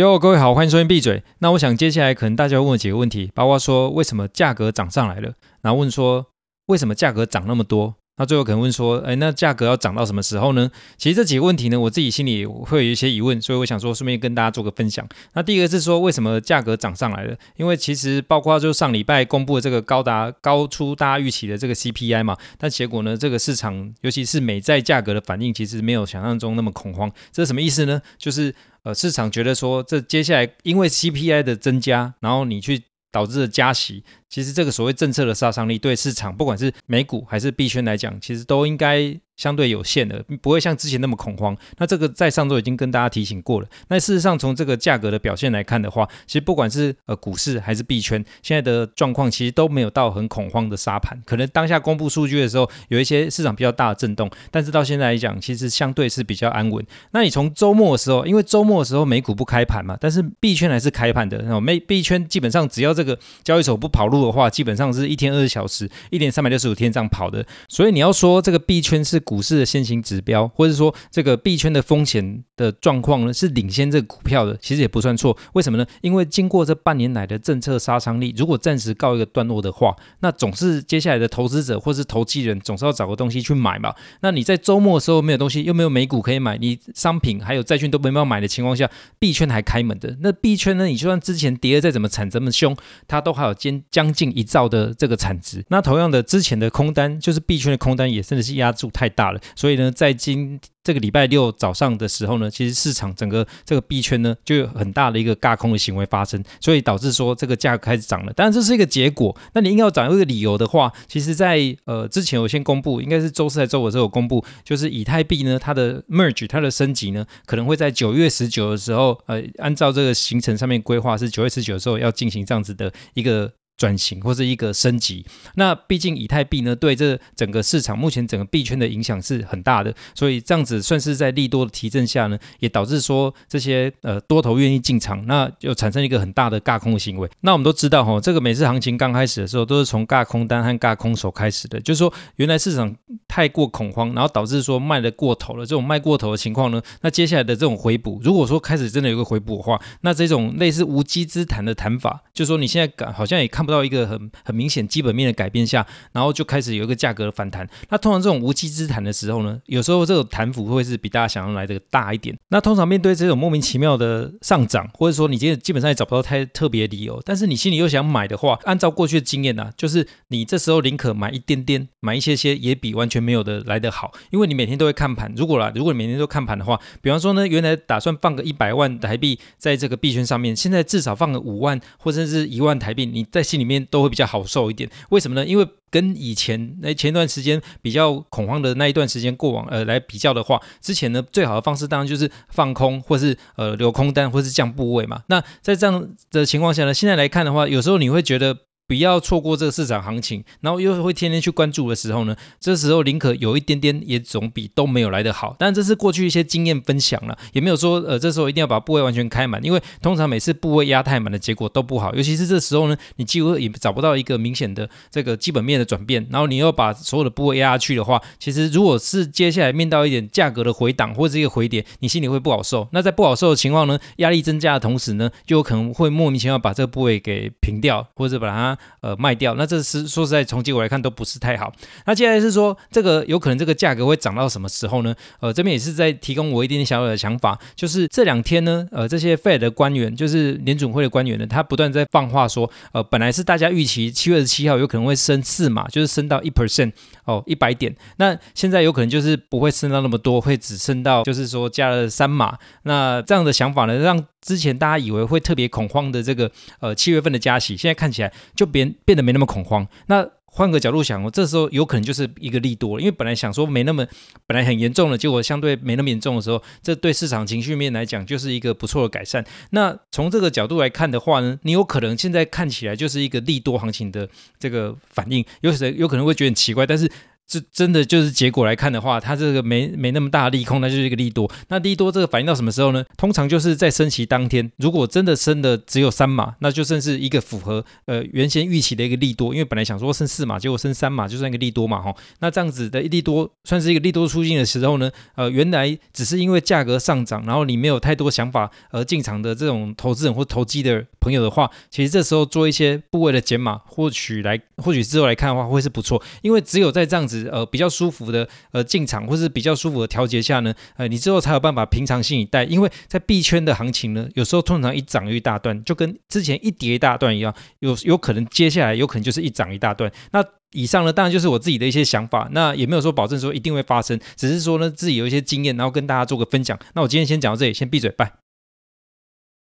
哟，各位好，欢迎收听闭嘴。那我想接下来可能大家会问我几个问题，包括说为什么价格涨上来了，然后问说为什么价格涨那么多。那最后可能问说，哎，那价格要涨到什么时候呢？其实这几个问题呢，我自己心里会有一些疑问，所以我想说，顺便跟大家做个分享。那第一个是说，为什么价格涨上来了？因为其实包括就上礼拜公布的这个高达高出大家预期的这个 CPI 嘛，但结果呢，这个市场尤其是美债价格的反应，其实没有想象中那么恐慌。这是什么意思呢？就是呃，市场觉得说，这接下来因为 CPI 的增加，然后你去导致的加息。其实这个所谓政策的杀伤力，对市场不管是美股还是币圈来讲，其实都应该相对有限的，不会像之前那么恐慌。那这个在上周已经跟大家提醒过了。那事实上，从这个价格的表现来看的话，其实不管是呃股市还是币圈，现在的状况其实都没有到很恐慌的杀盘。可能当下公布数据的时候，有一些市场比较大的震动，但是到现在来讲，其实相对是比较安稳。那你从周末的时候，因为周末的时候美股不开盘嘛，但是币圈还是开盘的。那美币圈基本上只要这个交易所不跑路。的话，基本上是一天二十小时，一年三百六十五天这样跑的。所以你要说这个币圈是股市的先行指标，或者说这个币圈的风险的状况呢，是领先这个股票的，其实也不算错。为什么呢？因为经过这半年来的政策杀伤力，如果暂时告一个段落的话，那总是接下来的投资者或是投机人总是要找个东西去买嘛。那你在周末的时候没有东西，又没有美股可以买，你商品还有债券都没办法买的情况下，币圈还开门的。那币圈呢？你就算之前跌的再怎么惨，这么凶，它都还有坚将。将近一兆的这个产值，那同样的之前的空单，就是币圈的空单也真的是压住太大了，所以呢，在今这个礼拜六早上的时候呢，其实市场整个这个币圈呢就有很大的一个轧空的行为发生，所以导致说这个价格开始涨了。当然这是一个结果，那你硬要找一个理由的话，其实在呃之前我先公布，应该是周四还周五的时候公布，就是以太币呢它的 merge 它的升级呢可能会在九月十九的时候，呃按照这个行程上面规划是九月十九的时候要进行这样子的一个。转型或是一个升级，那毕竟以太币呢，对这整个市场目前整个币圈的影响是很大的，所以这样子算是在利多的提振下呢，也导致说这些呃多头愿意进场，那就产生一个很大的轧空的行为。那我们都知道哈，这个每次行情刚开始的时候，都是从轧空单和轧空手开始的，就是说原来市场太过恐慌，然后导致说卖得过头了，这种卖过头的情况呢，那接下来的这种回补，如果说开始真的有个回补的话，那这种类似无稽之谈的谈法，就是说你现在感好像也看不。到一个很很明显基本面的改变下，然后就开始有一个价格的反弹。那通常这种无稽之谈的时候呢，有时候这种弹幅会是比大家想象来的大一点。那通常面对这种莫名其妙的上涨，或者说你今天基本上也找不到太特别的理由，但是你心里又想买的话，按照过去的经验呢、就是你这时候宁可买一点点，买一些些，也比完全没有的来得好。因为你每天都会看盘。如果啦，如果你每天都看盘的话，比方说呢，原来打算放个一百万台币在这个币圈上面，现在至少放个五万或者是一万台币，你在心里面都会比较好受一点，为什么呢？因为跟以前那前一段时间比较恐慌的那一段时间过往呃来比较的话，之前呢最好的方式当然就是放空或是呃留空单或是降部位嘛。那在这样的情况下呢，现在来看的话，有时候你会觉得。不要错过这个市场行情，然后又会天天去关注的时候呢，这时候宁可有一点点，也总比都没有来得好。但这是过去一些经验分享了，也没有说呃这时候一定要把部位完全开满，因为通常每次部位压太满的结果都不好，尤其是这时候呢，你几乎也找不到一个明显的这个基本面的转变，然后你又把所有的部位压下去的话，其实如果是接下来面到一点价格的回档或者一个回跌，你心里会不好受。那在不好受的情况呢，压力增加的同时呢，就有可能会莫名其妙把这个部位给平掉，或者把它。呃，卖掉，那这是说实在，从结果来看都不是太好。那接下来是说，这个有可能这个价格会涨到什么时候呢？呃，这边也是在提供我一点点小小的想法，就是这两天呢，呃，这些 Fed 的官员，就是联准会的官员呢，他不断在放话说，呃，本来是大家预期七月二十七号有可能会升四码，就是升到一 percent 哦，一百点。那现在有可能就是不会升到那么多，会只升到就是说加了三码。那这样的想法呢，让之前大家以为会特别恐慌的这个呃七月份的加息，现在看起来就变变得没那么恐慌。那换个角度想，我这时候有可能就是一个利多了，因为本来想说没那么本来很严重的，结果相对没那么严重的时候，这对市场情绪面来讲就是一个不错的改善。那从这个角度来看的话呢，你有可能现在看起来就是一个利多行情的这个反应，有时有可能会觉得很奇怪，但是。这真的就是结果来看的话，它这个没没那么大的利空，那就是一个利多。那利多这个反映到什么时候呢？通常就是在升息当天，如果真的升的只有三码，那就算是一个符合呃原先预期的一个利多。因为本来想说升四码，结果升三码，就算一个利多嘛，哈。那这样子的利多算是一个利多出尽的时候呢，呃，原来只是因为价格上涨，然后你没有太多想法而进场的这种投资人或投机的朋友的话，其实这时候做一些部位的减码，或许来或许之后来看的话会是不错，因为只有在这样子。呃，比较舒服的呃进场，或是比较舒服的调节下呢，呃，你之后才有办法平常心以待。因为在币圈的行情呢，有时候通常一涨一大段，就跟之前一跌一大段一样，有有可能接下来有可能就是一涨一大段。那以上呢，当然就是我自己的一些想法，那也没有说保证说一定会发生，只是说呢自己有一些经验，然后跟大家做个分享。那我今天先讲到这里，先闭嘴，拜。